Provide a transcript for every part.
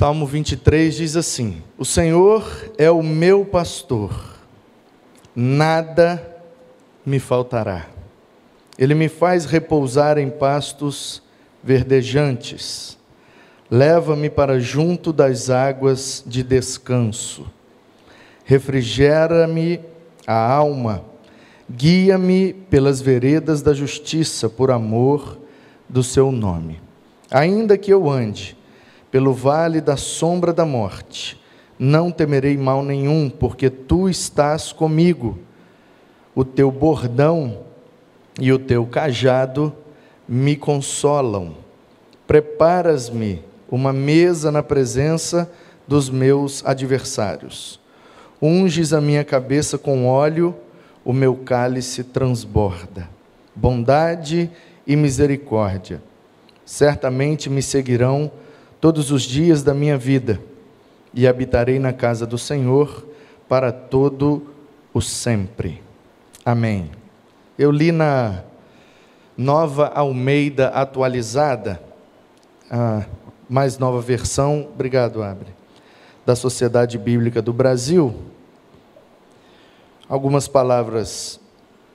Salmo 23 diz assim: O Senhor é o meu pastor, nada me faltará. Ele me faz repousar em pastos verdejantes, leva-me para junto das águas de descanso, refrigera-me a alma, guia-me pelas veredas da justiça, por amor do seu nome. Ainda que eu ande pelo vale da sombra da morte, não temerei mal nenhum, porque tu estás comigo. O teu bordão e o teu cajado me consolam. Preparas-me uma mesa na presença dos meus adversários. Unges a minha cabeça com óleo, o meu cálice transborda. Bondade e misericórdia certamente me seguirão todos os dias da minha vida, e habitarei na casa do Senhor para todo o sempre. Amém. Eu li na Nova Almeida atualizada, a mais nova versão, obrigado, Abre, da Sociedade Bíblica do Brasil, algumas palavras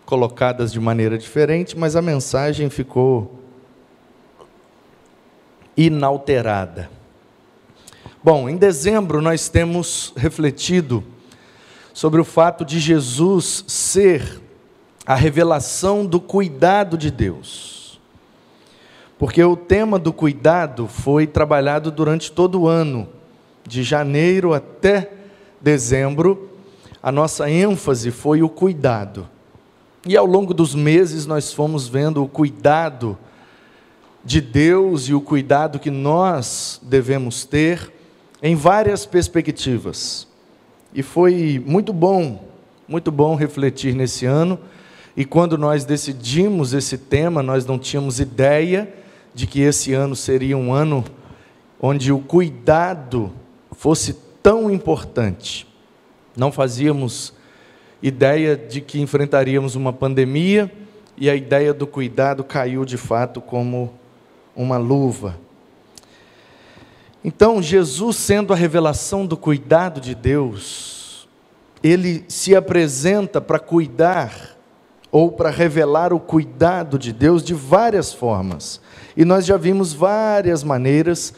colocadas de maneira diferente, mas a mensagem ficou inalterada. Bom, em dezembro nós temos refletido sobre o fato de Jesus ser a revelação do cuidado de Deus. Porque o tema do cuidado foi trabalhado durante todo o ano, de janeiro até dezembro, a nossa ênfase foi o cuidado. E ao longo dos meses nós fomos vendo o cuidado de Deus e o cuidado que nós devemos ter em várias perspectivas. E foi muito bom, muito bom refletir nesse ano. E quando nós decidimos esse tema, nós não tínhamos ideia de que esse ano seria um ano onde o cuidado fosse tão importante. Não fazíamos ideia de que enfrentaríamos uma pandemia e a ideia do cuidado caiu de fato como uma luva. Então, Jesus, sendo a revelação do cuidado de Deus, ele se apresenta para cuidar ou para revelar o cuidado de Deus de várias formas. E nós já vimos várias maneiras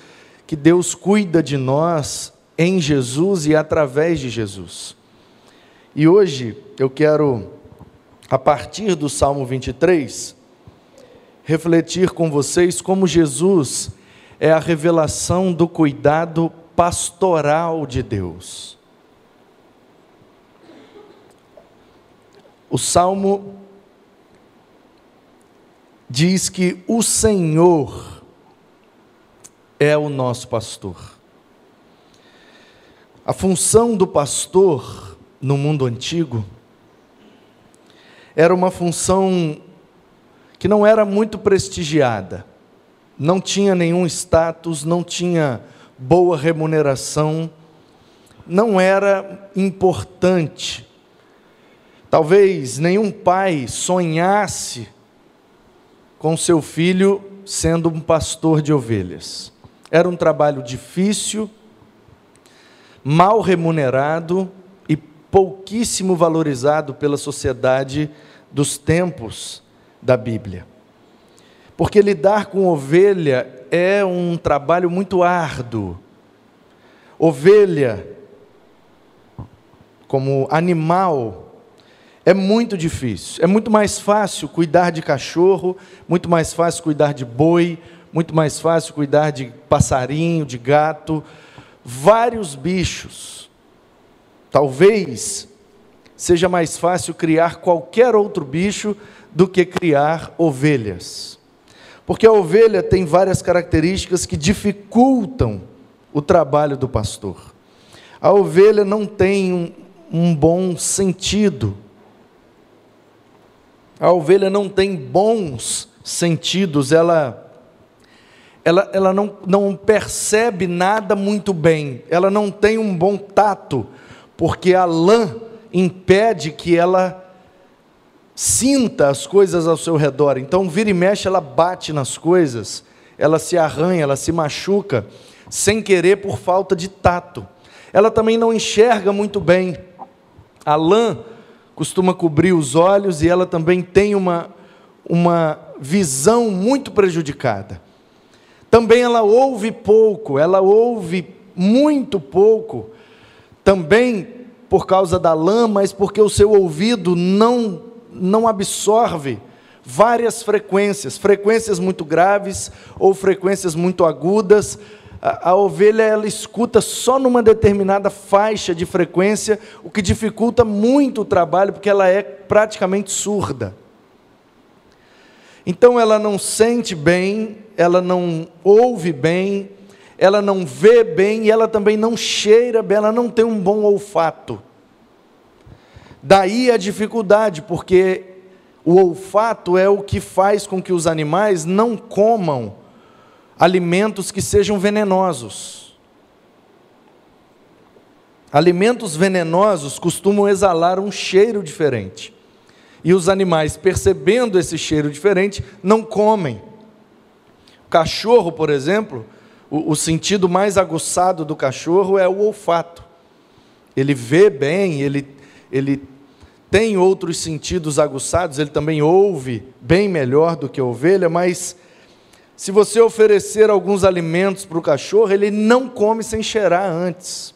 que Deus cuida de nós em Jesus e através de Jesus. E hoje eu quero, a partir do Salmo 23, refletir com vocês como Jesus é a revelação do cuidado pastoral de Deus. O salmo diz que o Senhor é o nosso pastor. A função do pastor no mundo antigo era uma função que não era muito prestigiada, não tinha nenhum status, não tinha boa remuneração, não era importante. Talvez nenhum pai sonhasse com seu filho sendo um pastor de ovelhas. Era um trabalho difícil, mal remunerado e pouquíssimo valorizado pela sociedade dos tempos da Bíblia. Porque lidar com ovelha é um trabalho muito árduo. Ovelha, como animal, é muito difícil. É muito mais fácil cuidar de cachorro, muito mais fácil cuidar de boi, muito mais fácil cuidar de passarinho, de gato, vários bichos. Talvez seja mais fácil criar qualquer outro bicho do que criar ovelhas. Porque a ovelha tem várias características que dificultam o trabalho do pastor. A ovelha não tem um, um bom sentido. A ovelha não tem bons sentidos, ela ela, ela não, não percebe nada muito bem, ela não tem um bom tato, porque a lã impede que ela sinta as coisas ao seu redor. Então, vira e mexe, ela bate nas coisas, ela se arranha, ela se machuca. sem querer por falta de tato. Ela também não enxerga muito bem. A lã costuma cobrir os olhos e ela também tem uma, uma visão muito prejudicada. Também ela ouve pouco, ela ouve muito pouco, também por causa da lã, mas porque o seu ouvido não, não absorve várias frequências, frequências muito graves ou frequências muito agudas. A, a, ovelha ela escuta só numa determinada faixa de frequência, o que dificulta muito o trabalho, porque ela é praticamente surda. Então ela não sente bem, ela não ouve bem, ela não vê bem e ela também não cheira bem, ela não tem um bom olfato. Daí a dificuldade, porque o olfato é o que faz com que os animais não comam alimentos que sejam venenosos. Alimentos venenosos costumam exalar um cheiro diferente. E os animais, percebendo esse cheiro diferente, não comem. O cachorro, por exemplo, o, o sentido mais aguçado do cachorro é o olfato. Ele vê bem, ele, ele tem outros sentidos aguçados, ele também ouve bem melhor do que a ovelha, mas se você oferecer alguns alimentos para o cachorro, ele não come sem cheirar antes.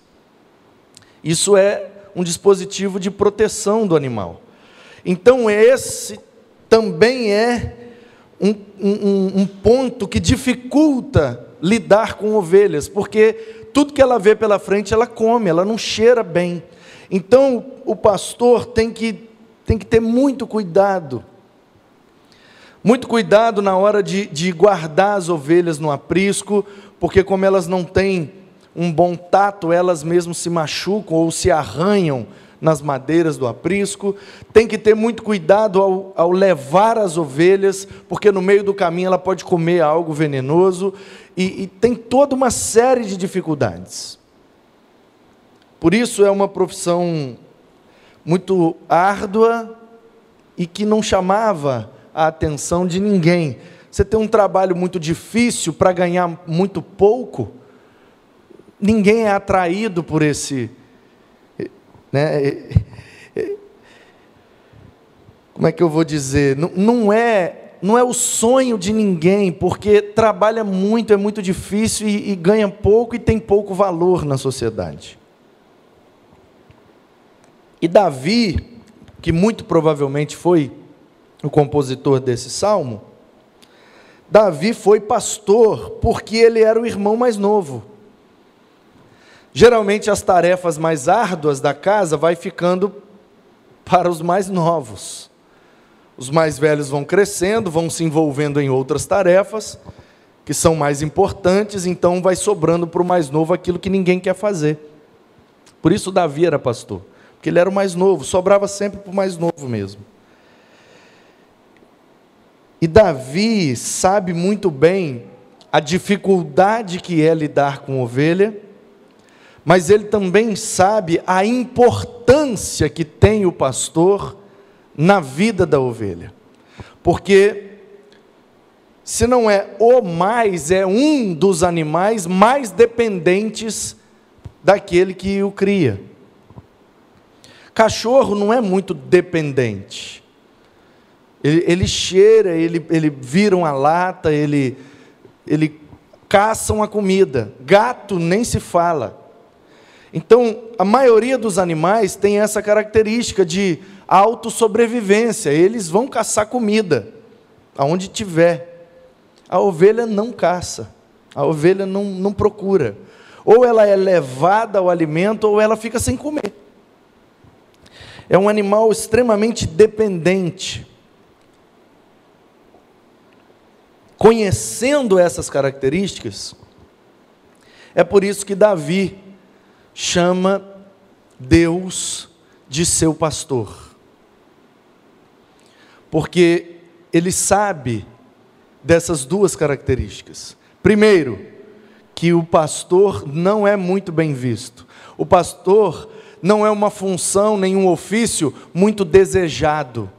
Isso é um dispositivo de proteção do animal. Então, esse também é um, um, um ponto que dificulta lidar com ovelhas, porque tudo que ela vê pela frente ela come, ela não cheira bem. Então o pastor tem que, tem que ter muito cuidado. Muito cuidado na hora de, de guardar as ovelhas no aprisco, porque como elas não têm um bom tato, elas mesmas se machucam ou se arranham nas madeiras do aprisco, tem que ter muito cuidado ao, ao, levar as ovelhas, porque no meio do caminho ela pode comer algo venenoso, e, e tem toda uma série de dificuldades. Por isso é uma profissão muito árdua e que não chamava a atenção de ninguém. Você tem um trabalho muito difícil para ganhar muito pouco, ninguém é atraído por esse né? Como é que eu vou dizer? Não, não é não é o sonho de ninguém, porque trabalha muito, é muito difícil e, e ganha pouco e tem pouco valor na sociedade. E Davi, que muito provavelmente foi o compositor desse salmo, Davi foi pastor porque ele era o irmão mais novo. Geralmente as tarefas mais árduas da casa vai ficando para os mais novos. Os mais velhos vão crescendo, vão se envolvendo em outras tarefas que são mais importantes, então vai sobrando para o mais novo aquilo que ninguém quer fazer. Por isso Davi era pastor, porque ele era o mais novo, sobrava sempre para o mais novo mesmo. E Davi sabe muito bem a dificuldade que é lidar com ovelha mas ele também sabe a importância que tem o pastor na vida da ovelha. Porque se não é o mais, é um dos animais mais dependentes daquele que o cria. Cachorro não é muito dependente. Ele, ele cheira, ele, ele vira uma lata, ele, ele caça uma comida. Gato nem se fala. Então, a maioria dos animais tem essa característica de autossobrevivência. Eles vão caçar comida, aonde tiver. A ovelha não caça, a ovelha não, não procura. Ou ela é levada ao alimento, ou ela fica sem comer. É um animal extremamente dependente. Conhecendo essas características, é por isso que Davi chama Deus de seu pastor. Porque ele sabe dessas duas características. Primeiro, que o pastor não é muito bem visto. O pastor não é uma função, nenhum ofício muito desejado.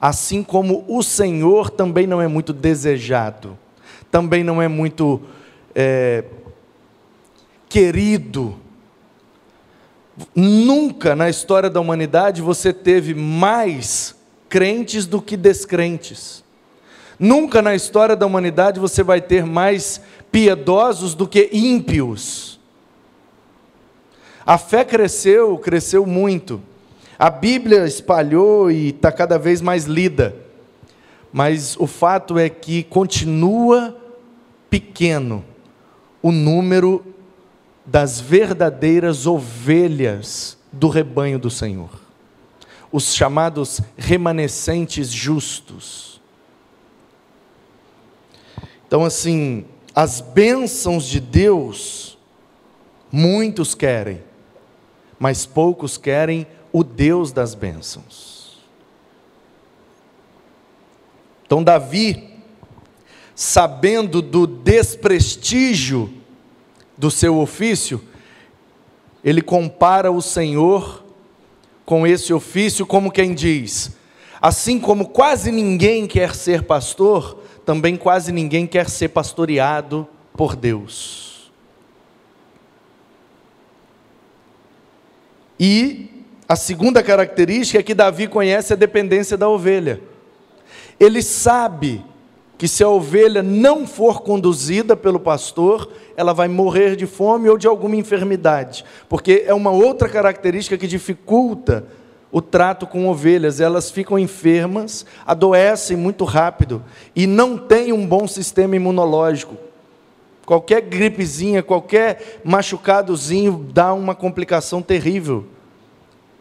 Assim como o Senhor também não é muito desejado. Também não é muito é, querido. Nunca na história da humanidade você teve mais crentes do que descrentes. Nunca na história da humanidade você vai ter mais piedosos do que ímpios. A fé cresceu, cresceu muito. A Bíblia espalhou e está cada vez mais lida. Mas o fato é que continua pequeno o número das verdadeiras ovelhas do rebanho do Senhor. Os chamados remanescentes justos. Então, assim, as bênçãos de Deus, muitos querem, mas poucos querem o Deus das bênçãos. Então, Davi, sabendo do desprestígio do seu ofício, ele compara o Senhor com esse ofício, como quem diz: assim como quase ninguém quer ser pastor, também quase ninguém quer ser pastoreado por Deus. E a segunda característica é que Davi conhece a dependência da ovelha. Ele sabe que se a ovelha não for conduzida pelo pastor, ela vai morrer de fome ou de alguma enfermidade, porque é uma outra característica que dificulta o trato com ovelhas, elas ficam enfermas, adoecem muito rápido e não têm um bom sistema imunológico. Qualquer gripezinha, qualquer machucadozinho dá uma complicação terrível.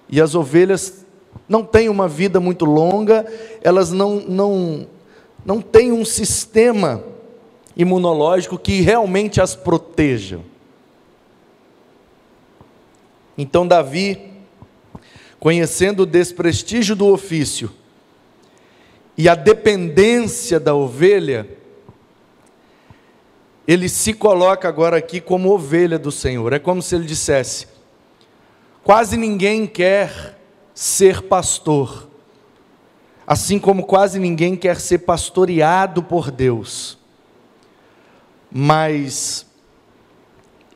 E as ovelhas não têm uma vida muito longa, elas não, não, não têm um sistema imunológico que realmente as proteja. Então, Davi conhecendo o desprestígio do ofício e a dependência da ovelha, ele se coloca agora aqui como ovelha do Senhor. É como se ele dissesse: quase ninguém quer ser pastor, assim como quase ninguém quer ser pastoreado por Deus. Mas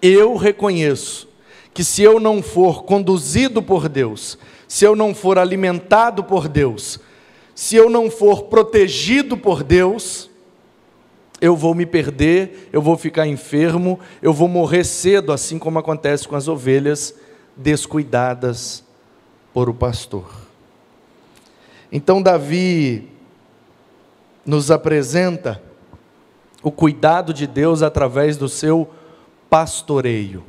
eu reconheço que se eu não for conduzido por Deus, se eu não for alimentado por Deus, se eu não for protegido por Deus, eu vou me perder, eu vou ficar enfermo, eu vou morrer cedo, assim como acontece com as ovelhas descuidadas por o pastor. Então, Davi nos apresenta o cuidado de Deus através do seu pastoreio.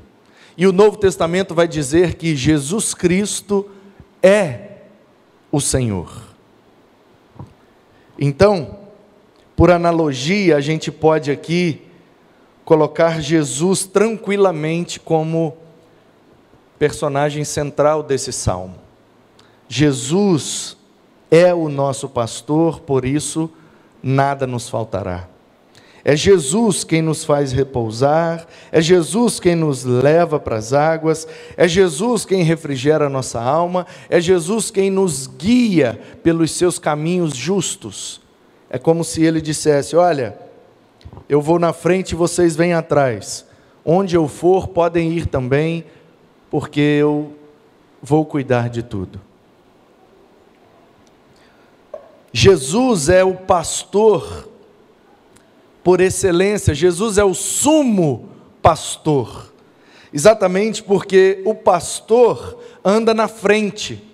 E o Novo Testamento vai dizer que Jesus Cristo é o Senhor. Então, por analogia, a gente pode aqui colocar Jesus tranquilamente como personagem central desse salmo. Jesus é o nosso pastor, por isso nada nos faltará. É Jesus quem nos faz repousar, é Jesus quem nos leva para as águas, é Jesus quem refrigera a nossa alma, é Jesus quem nos guia pelos seus caminhos justos. É como se ele dissesse: Olha, eu vou na frente e vocês vêm atrás. Onde eu for, podem ir também, porque eu vou cuidar de tudo. Jesus é o pastor por excelência, Jesus é o sumo pastor. Exatamente porque o pastor anda na frente.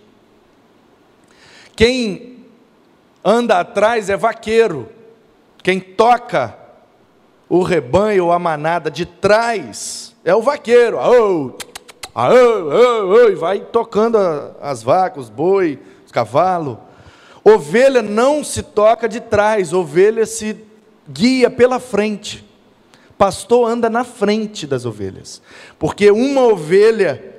Quem anda atrás é vaqueiro. Quem toca o rebanho ou a manada de trás é o vaqueiro. Aô, aô, aô, e vai tocando as vacas, os boi, os cavalos. Ovelha não se toca de trás, ovelha se guia pela frente. Pastor anda na frente das ovelhas. Porque uma ovelha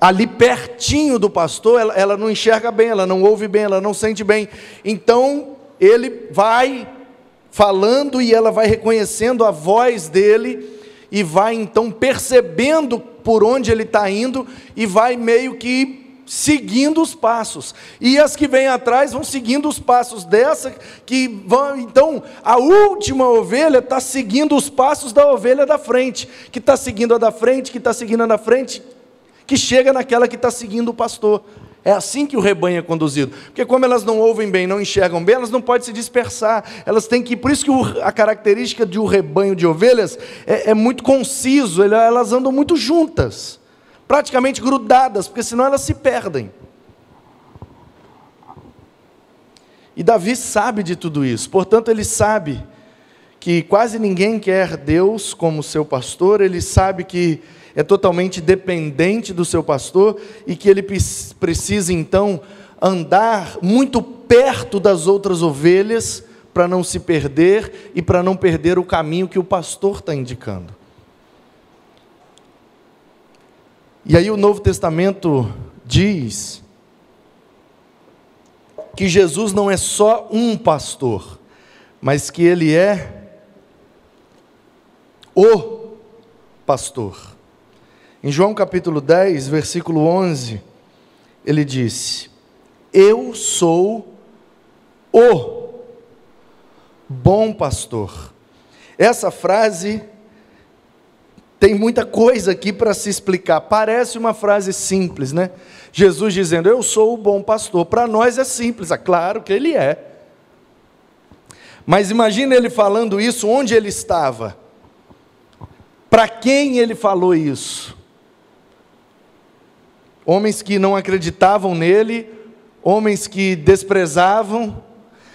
ali pertinho do pastor, ela, ela, não enxerga bem, ela não ouve bem, ela não sente bem. Então, ele vai falando e ela vai reconhecendo a voz dele e vai então percebendo por onde ele está indo e vai meio que seguindo os passos. E as que vêm atrás vão seguindo os passos dessa que vão. Então, a última ovelha está seguindo os passos da ovelha da frente, que está seguindo a da frente, que está seguindo a da frente, que chega naquela que está seguindo o pastor. É assim que o rebanho é conduzido. Porque como elas não ouvem bem, não enxergam bem, elas não podem se dispersar. Elas têm que. Por isso que a característica de um rebanho de ovelhas é, é muito conciso, elas andam muito juntas praticamente grudadas, porque senão elas se perdem. E Davi sabe de tudo isso, portanto, ele sabe que quase ninguém quer Deus como seu pastor, ele sabe que é totalmente dependente do seu pastor e que ele precisa então andar muito perto das outras ovelhas para não se perder e para não perder o caminho que o pastor está indicando. E aí o Novo Testamento diz que Jesus não é só um pastor, mas que ele é o pastor. Em João capítulo 10, versículo 11, ele disse: Eu sou o bom pastor. Essa frase tem muita coisa aqui para se explicar. Parece uma frase simples, né? Jesus dizendo: Eu sou o bom pastor. Para nós é simples, é claro que ele é. Mas imagina ele falando isso onde ele estava. Para quem ele falou isso? Homens que não acreditavam nele, homens que desprezavam,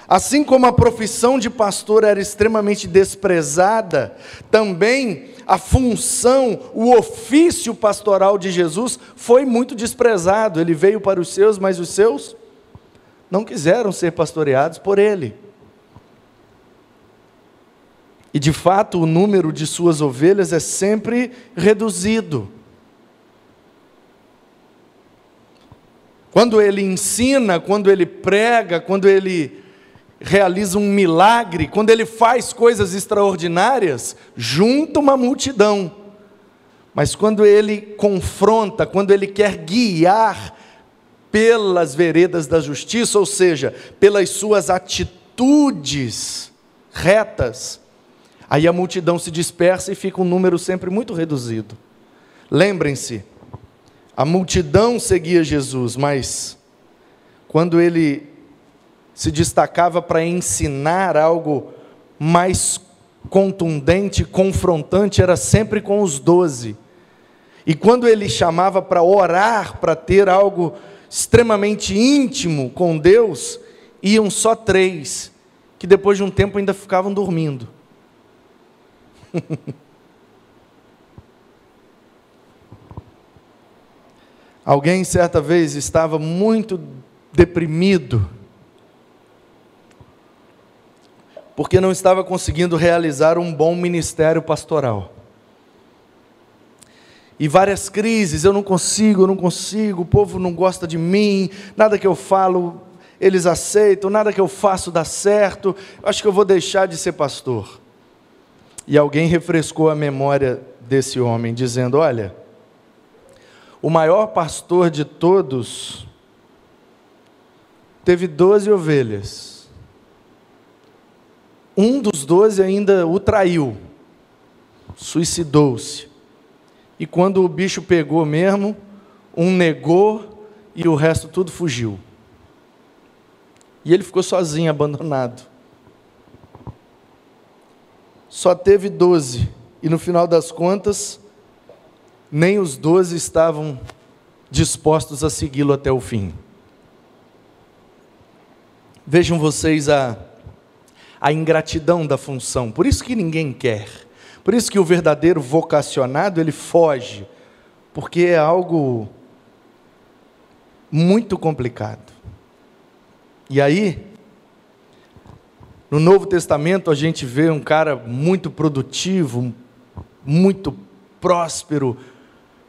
Assim como a profissão de pastor era extremamente desprezada, também a função, o ofício pastoral de Jesus foi muito desprezado. Ele veio para os seus, mas os seus não quiseram ser pastoreados por ele. E de fato, o número de suas ovelhas é sempre reduzido. Quando ele ensina, quando ele prega, quando ele realiza um milagre, quando ele faz coisas extraordinárias, junta uma multidão. Mas quando ele confronta, quando ele quer guiar pelas veredas da justiça, ou seja, pelas suas atitudes retas, aí a multidão se dispersa e fica um número sempre muito reduzido. Lembrem-se, a multidão seguia Jesus, mas quando ele se destacava para ensinar algo mais contundente, confrontante, era sempre com os doze. E quando ele chamava para orar, para ter algo extremamente íntimo com Deus, iam só três, que depois de um tempo ainda ficavam dormindo. Alguém certa vez estava muito deprimido, porque não estava conseguindo realizar um bom ministério pastoral. E várias crises, eu não consigo, eu não consigo, o povo não gosta de mim, nada que eu falo eles aceitam, nada que eu faço dá certo, acho que eu vou deixar de ser pastor. E alguém refrescou a memória desse homem, dizendo: Olha, o maior pastor de todos teve doze ovelhas um dos doze ainda o traiu, suicidou-se. E quando o bicho pegou mesmo, um negou e o resto tudo fugiu. E ele ficou sozinho, abandonado. Só teve doze, e no final das contas, nem os doze estavam dispostos a segui-lo até o fim. Vejam vocês a a ingratidão da função. Por isso que ninguém quer. Por isso que o verdadeiro vocacionado, ele foge, porque é algo muito complicado. E aí, no Novo Testamento, a gente vê um cara muito produtivo, muito próspero,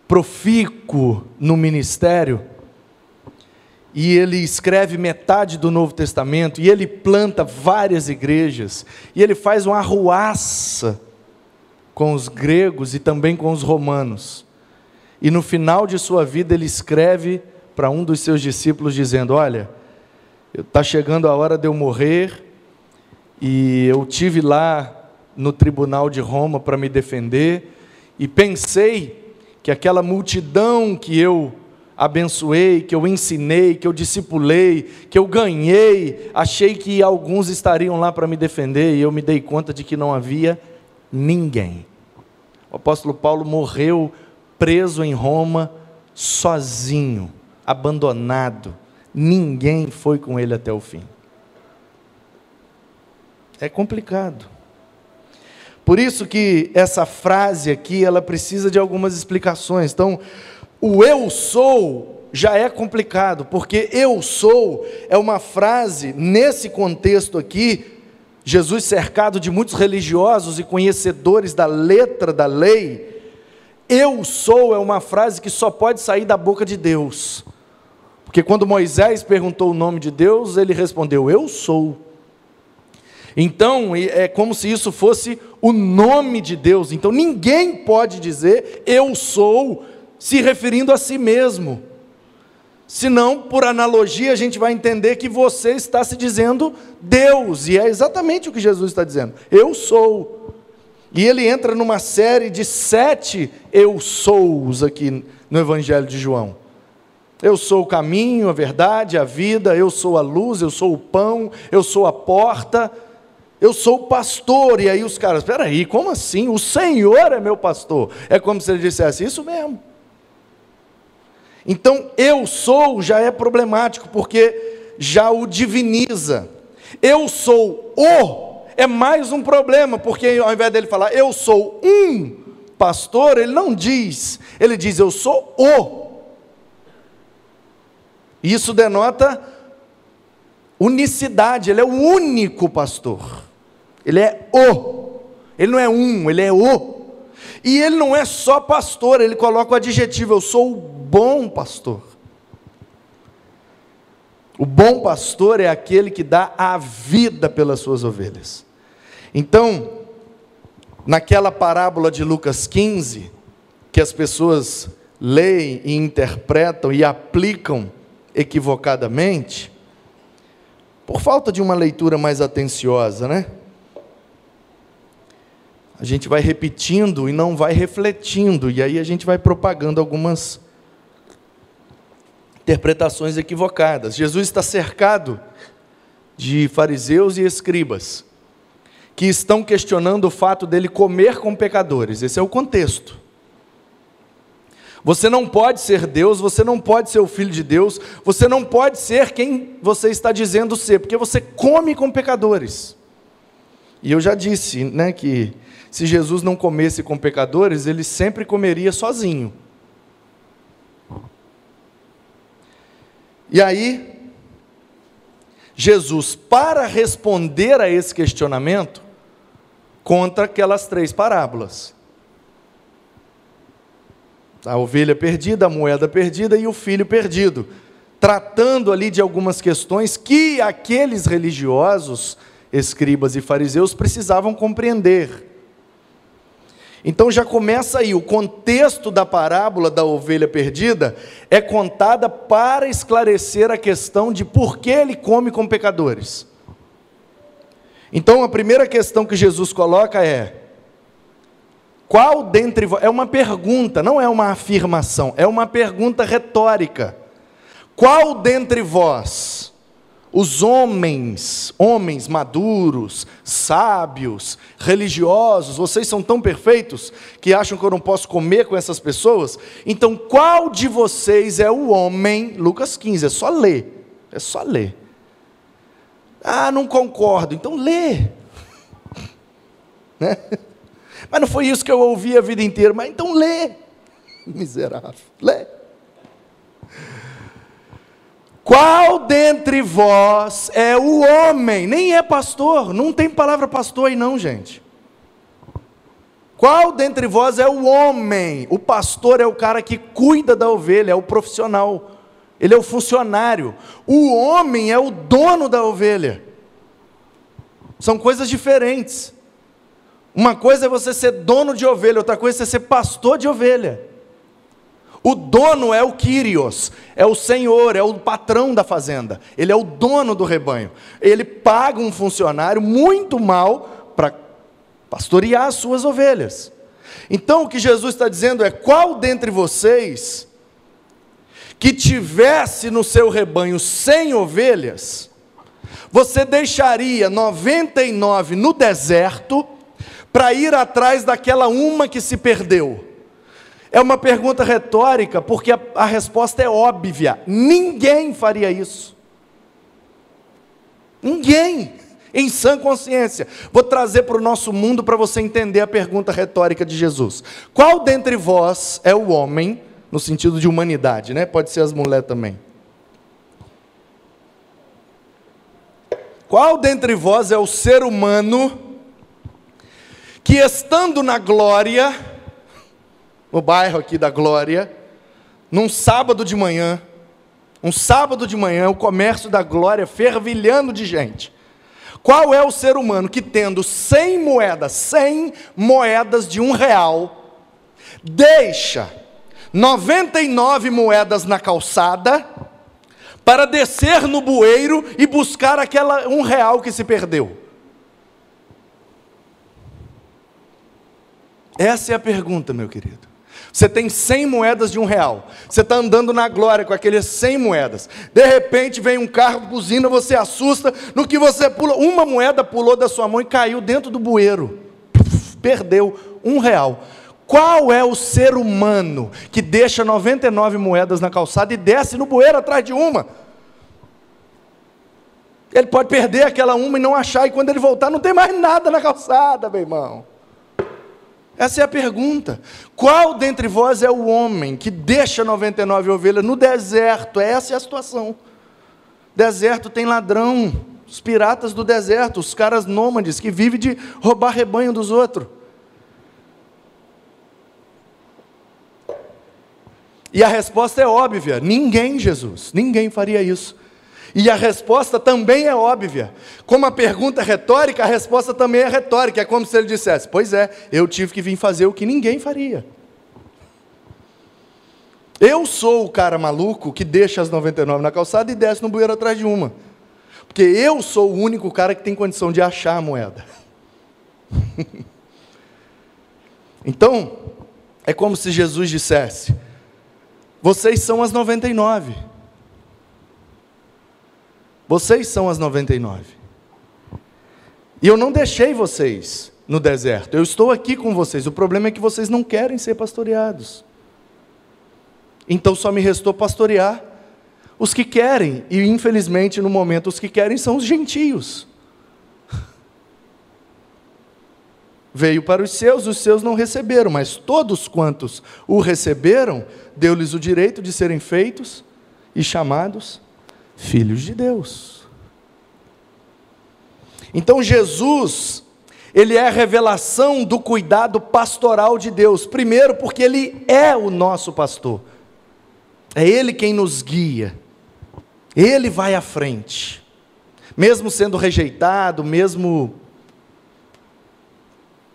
profícuo no ministério, e ele escreve metade do Novo Testamento, e ele planta várias igrejas, e ele faz uma arruaça com os gregos e também com os romanos. E no final de sua vida ele escreve para um dos seus discípulos, dizendo: Olha, está chegando a hora de eu morrer, e eu tive lá no tribunal de Roma para me defender, e pensei que aquela multidão que eu abençoei, que eu ensinei, que eu discipulei, que eu ganhei, achei que alguns estariam lá para me defender, e eu me dei conta de que não havia ninguém. O apóstolo Paulo morreu preso em Roma, sozinho, abandonado. Ninguém foi com ele até o fim. É complicado. Por isso que essa frase aqui, ela precisa de algumas explicações. Então, o eu sou já é complicado, porque eu sou é uma frase nesse contexto aqui, Jesus cercado de muitos religiosos e conhecedores da letra da lei, eu sou é uma frase que só pode sair da boca de Deus. Porque quando Moisés perguntou o nome de Deus, ele respondeu: Eu sou. Então, é como se isso fosse o nome de Deus. Então, ninguém pode dizer eu sou, se referindo a si mesmo. Senão, por analogia, a gente vai entender que você está se dizendo Deus, e é exatamente o que Jesus está dizendo: Eu sou. E ele entra numa série de sete eu sous aqui no Evangelho de João. Eu sou o caminho, a verdade, a vida, eu sou a luz, eu sou o pão, eu sou a porta, eu sou o pastor. E aí os caras, espera aí, como assim? O Senhor é meu pastor. É como se ele dissesse, isso mesmo. Então, eu sou já é problemático, porque já o diviniza. Eu sou o é mais um problema, porque ao invés dele falar eu sou um pastor, ele não diz, ele diz eu sou o. Isso denota unicidade, ele é o único pastor. Ele é o. Ele não é um, ele é o. E ele não é só pastor, ele coloca o adjetivo: eu sou o bom pastor. O bom pastor é aquele que dá a vida pelas suas ovelhas. Então, naquela parábola de Lucas 15, que as pessoas leem e interpretam e aplicam equivocadamente, por falta de uma leitura mais atenciosa, né? A gente vai repetindo e não vai refletindo, e aí a gente vai propagando algumas interpretações equivocadas. Jesus está cercado de fariseus e escribas que estão questionando o fato dele comer com pecadores. Esse é o contexto. Você não pode ser Deus, você não pode ser o filho de Deus, você não pode ser quem você está dizendo ser, porque você come com pecadores. E eu já disse, né, que se Jesus não comesse com pecadores, ele sempre comeria sozinho. E aí, Jesus, para responder a esse questionamento, conta aquelas três parábolas: a ovelha perdida, a moeda perdida e o filho perdido, tratando ali de algumas questões que aqueles religiosos, escribas e fariseus precisavam compreender. Então já começa aí, o contexto da parábola da ovelha perdida é contada para esclarecer a questão de por que ele come com pecadores. Então a primeira questão que Jesus coloca é: qual dentre vós, é uma pergunta, não é uma afirmação, é uma pergunta retórica. Qual dentre vós os homens, homens maduros, sábios, religiosos, vocês são tão perfeitos que acham que eu não posso comer com essas pessoas? Então, qual de vocês é o homem? Lucas 15, é só ler. É só ler. Ah, não concordo. Então lê. Né? Mas não foi isso que eu ouvi a vida inteira. Mas então lê. Miserável. Lê. Qual dentre vós é o homem? Nem é pastor, não tem palavra pastor aí não, gente. Qual dentre vós é o homem? O pastor é o cara que cuida da ovelha, é o profissional. Ele é o funcionário. O homem é o dono da ovelha. São coisas diferentes. Uma coisa é você ser dono de ovelha, outra coisa é você ser pastor de ovelha. O dono é o Kyrios, é o senhor, é o patrão da fazenda. Ele é o dono do rebanho. Ele paga um funcionário muito mal para pastorear as suas ovelhas. Então o que Jesus está dizendo é: qual dentre vocês que tivesse no seu rebanho cem ovelhas, você deixaria 99 no deserto para ir atrás daquela uma que se perdeu? É uma pergunta retórica, porque a, a resposta é óbvia: ninguém faria isso. Ninguém, em sã consciência. Vou trazer para o nosso mundo para você entender a pergunta retórica de Jesus: Qual dentre vós é o homem, no sentido de humanidade, né? Pode ser as mulheres também. Qual dentre vós é o ser humano que, estando na glória, no bairro aqui da Glória, num sábado de manhã, um sábado de manhã, o comércio da Glória fervilhando de gente. Qual é o ser humano que, tendo 100 moedas, 100 moedas de um real, deixa 99 moedas na calçada, para descer no bueiro e buscar aquela um real que se perdeu? Essa é a pergunta, meu querido. Você tem 100 moedas de um real. Você está andando na glória com aqueles 100 moedas. De repente vem um carro, buzina, você assusta. No que você pula, uma moeda pulou da sua mão e caiu dentro do bueiro. Perdeu um real. Qual é o ser humano que deixa 99 moedas na calçada e desce no bueiro atrás de uma? Ele pode perder aquela uma e não achar, e quando ele voltar, não tem mais nada na calçada, meu irmão. Essa é a pergunta. Qual dentre vós é o homem que deixa 99 ovelhas no deserto? Essa é a situação. Deserto tem ladrão, os piratas do deserto, os caras nômades que vivem de roubar rebanho dos outros. E a resposta é óbvia: ninguém, Jesus, ninguém faria isso. E a resposta também é óbvia. Como a pergunta é retórica, a resposta também é retórica. É como se ele dissesse: Pois é, eu tive que vir fazer o que ninguém faria. Eu sou o cara maluco que deixa as 99 na calçada e desce no bueiro atrás de uma. Porque eu sou o único cara que tem condição de achar a moeda. então, é como se Jesus dissesse: Vocês são as 99. Vocês são as 99. E eu não deixei vocês no deserto. Eu estou aqui com vocês. O problema é que vocês não querem ser pastoreados. Então só me restou pastorear os que querem. E infelizmente, no momento, os que querem são os gentios. Veio para os seus, os seus não receberam, mas todos quantos o receberam, deu-lhes o direito de serem feitos e chamados filhos de Deus. Então Jesus, ele é a revelação do cuidado pastoral de Deus. Primeiro, porque ele é o nosso pastor. É ele quem nos guia. Ele vai à frente. Mesmo sendo rejeitado, mesmo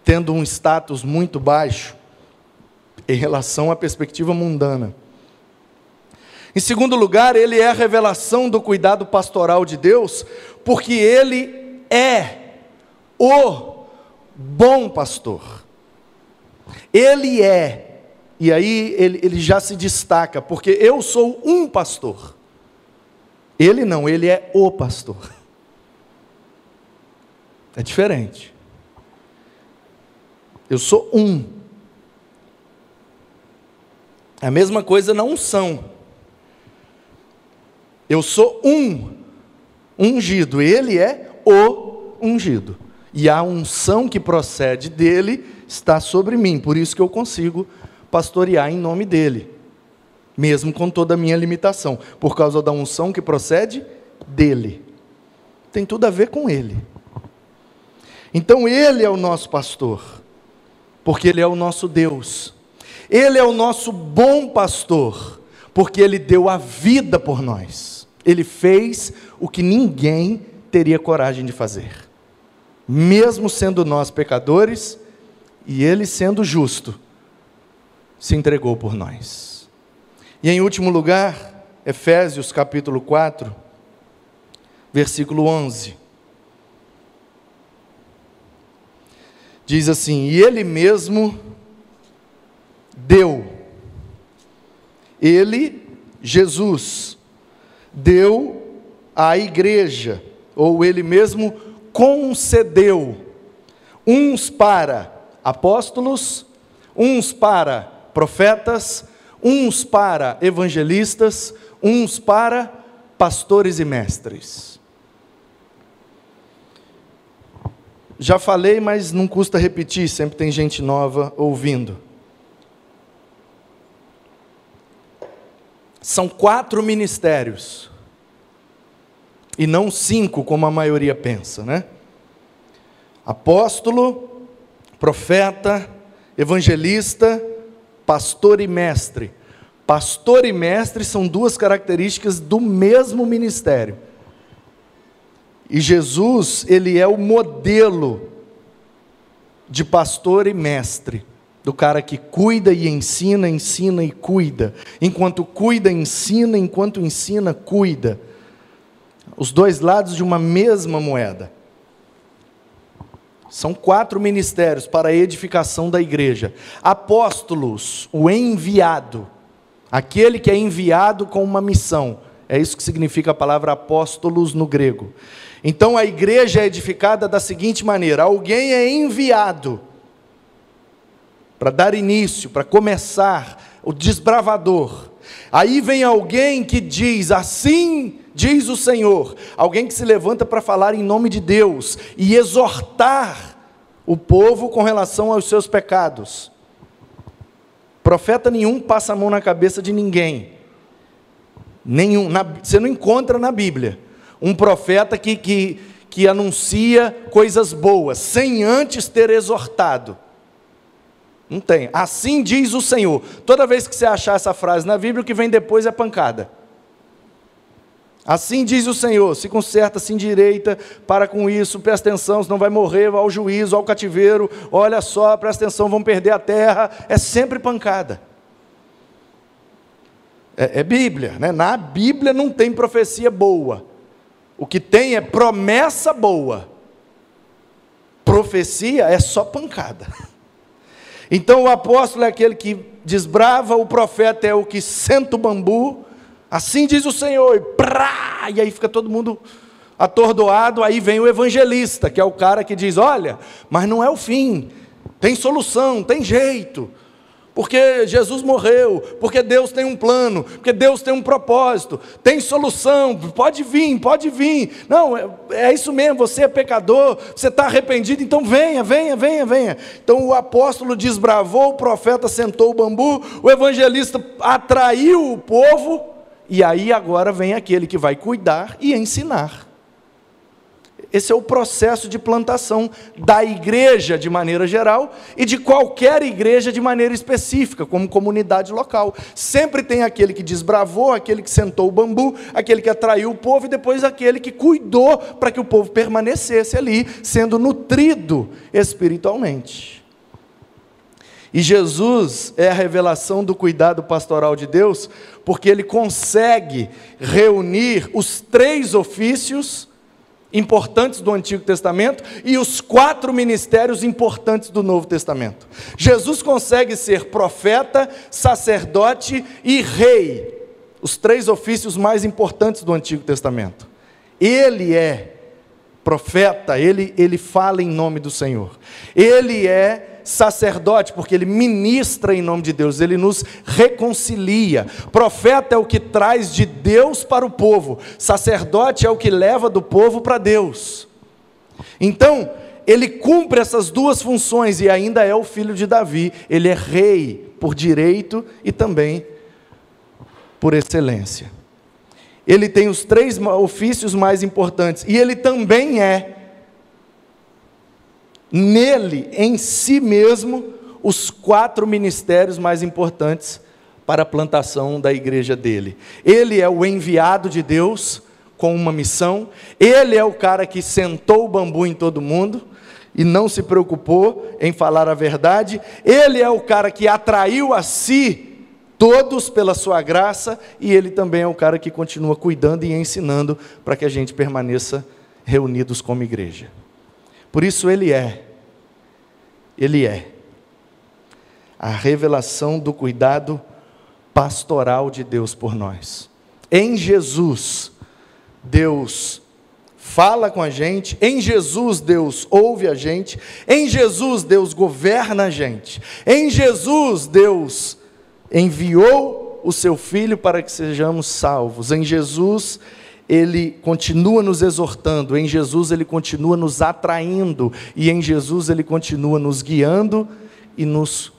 tendo um status muito baixo em relação à perspectiva mundana. Em segundo lugar, ele é a revelação do cuidado pastoral de Deus, porque ele é o bom pastor. Ele é, e aí ele, ele já se destaca, porque eu sou um pastor. Ele não, ele é o pastor. É diferente. Eu sou um. É a mesma coisa na unção. Eu sou um ungido, ele é o ungido. E a unção que procede dele está sobre mim, por isso que eu consigo pastorear em nome dele, mesmo com toda a minha limitação, por causa da unção que procede dele. Tem tudo a ver com ele. Então ele é o nosso pastor, porque ele é o nosso Deus. Ele é o nosso bom pastor, porque ele deu a vida por nós. Ele fez o que ninguém teria coragem de fazer. Mesmo sendo nós pecadores, e ele sendo justo, se entregou por nós. E em último lugar, Efésios capítulo 4, versículo 11. Diz assim: E Ele mesmo deu, Ele, Jesus, deu à igreja, ou Ele mesmo concedeu, uns para apóstolos, uns para profetas, uns para evangelistas, uns para pastores e mestres. Já falei, mas não custa repetir, sempre tem gente nova ouvindo. São quatro ministérios, e não cinco, como a maioria pensa, né? Apóstolo, profeta, evangelista, pastor e mestre. Pastor e mestre são duas características do mesmo ministério. E Jesus, ele é o modelo de pastor e mestre, do cara que cuida e ensina, ensina e cuida. Enquanto cuida, ensina, enquanto ensina, cuida. Os dois lados de uma mesma moeda. São quatro ministérios para a edificação da igreja. Apóstolos, o enviado, aquele que é enviado com uma missão. É isso que significa a palavra apóstolos no grego. Então a igreja é edificada da seguinte maneira: alguém é enviado para dar início, para começar, o desbravador. Aí vem alguém que diz: Assim diz o Senhor. Alguém que se levanta para falar em nome de Deus e exortar o povo com relação aos seus pecados. Profeta nenhum passa a mão na cabeça de ninguém. Nenhum. Na, você não encontra na Bíblia um profeta que, que, que anuncia coisas boas, sem antes ter exortado. Não tem. Assim diz o Senhor. Toda vez que você achar essa frase na Bíblia, o que vem depois é pancada. Assim diz o Senhor: se conserta, se endireita, para com isso, presta atenção, senão vai morrer, vai ao juízo, ao cativeiro. Olha só, presta atenção, vão perder a terra. É sempre pancada. É, é Bíblia, né? Na Bíblia não tem profecia boa. O que tem é promessa boa. Profecia é só pancada. Então o apóstolo é aquele que desbrava, o profeta é o que senta o bambu. Assim diz o Senhor, e, prá, e aí fica todo mundo atordoado. Aí vem o evangelista, que é o cara que diz: Olha, mas não é o fim, tem solução, tem jeito porque Jesus morreu, porque Deus tem um plano, porque Deus tem um propósito, tem solução, pode vir, pode vir. Não, é, é isso mesmo, você é pecador, você está arrependido, então venha, venha, venha, venha. Então o apóstolo desbravou, o profeta sentou o bambu, o evangelista atraiu o povo, e aí agora vem aquele que vai cuidar e ensinar. Esse é o processo de plantação da igreja de maneira geral e de qualquer igreja de maneira específica, como comunidade local. Sempre tem aquele que desbravou, aquele que sentou o bambu, aquele que atraiu o povo e depois aquele que cuidou para que o povo permanecesse ali, sendo nutrido espiritualmente. E Jesus é a revelação do cuidado pastoral de Deus, porque ele consegue reunir os três ofícios importantes do Antigo Testamento e os quatro ministérios importantes do Novo Testamento. Jesus consegue ser profeta, sacerdote e rei, os três ofícios mais importantes do Antigo Testamento. Ele é profeta, ele, ele fala em nome do Senhor. Ele é sacerdote, porque ele ministra em nome de Deus, ele nos reconcilia. Profeta é o que traz de Deus para o povo, sacerdote é o que leva do povo para Deus. Então, ele cumpre essas duas funções e ainda é o filho de Davi, ele é rei por direito e também por excelência. Ele tem os três ofícios mais importantes e ele também é nele, em si mesmo, os quatro ministérios mais importantes para a plantação da igreja dele. Ele é o enviado de Deus com uma missão, ele é o cara que sentou o bambu em todo mundo e não se preocupou em falar a verdade, ele é o cara que atraiu a si Todos pela sua graça, e Ele também é o cara que continua cuidando e ensinando para que a gente permaneça reunidos como igreja. Por isso Ele é, Ele é. A revelação do cuidado pastoral de Deus por nós. Em Jesus, Deus fala com a gente, em Jesus Deus ouve a gente, em Jesus Deus governa a gente, em Jesus Deus enviou o seu Filho para que sejamos salvos, em Jesus ele continua nos exortando, em Jesus ele continua nos atraindo, e em Jesus ele continua nos guiando e nos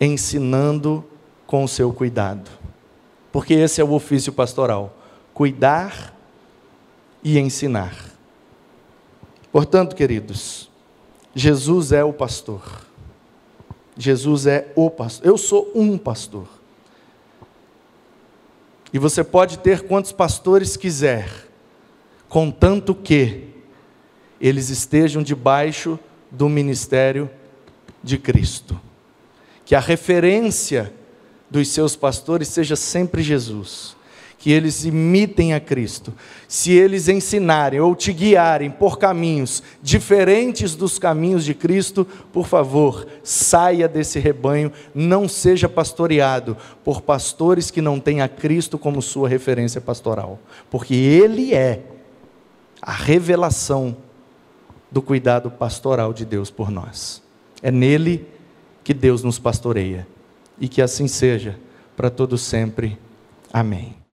ensinando com o seu cuidado. Porque esse é o ofício pastoral: cuidar e ensinar. Portanto, queridos, Jesus é o pastor. Jesus é o pastor. Eu sou um pastor. E você pode ter quantos pastores quiser, contanto que eles estejam debaixo do ministério de Cristo. Que a referência dos seus pastores seja sempre Jesus, que eles imitem a Cristo. Se eles ensinarem ou te guiarem por caminhos diferentes dos caminhos de Cristo, por favor, saia desse rebanho, não seja pastoreado por pastores que não têm a Cristo como sua referência pastoral, porque Ele é a revelação do cuidado pastoral de Deus por nós. É nele que Deus nos pastoreia. E que assim seja para todo sempre. Amém.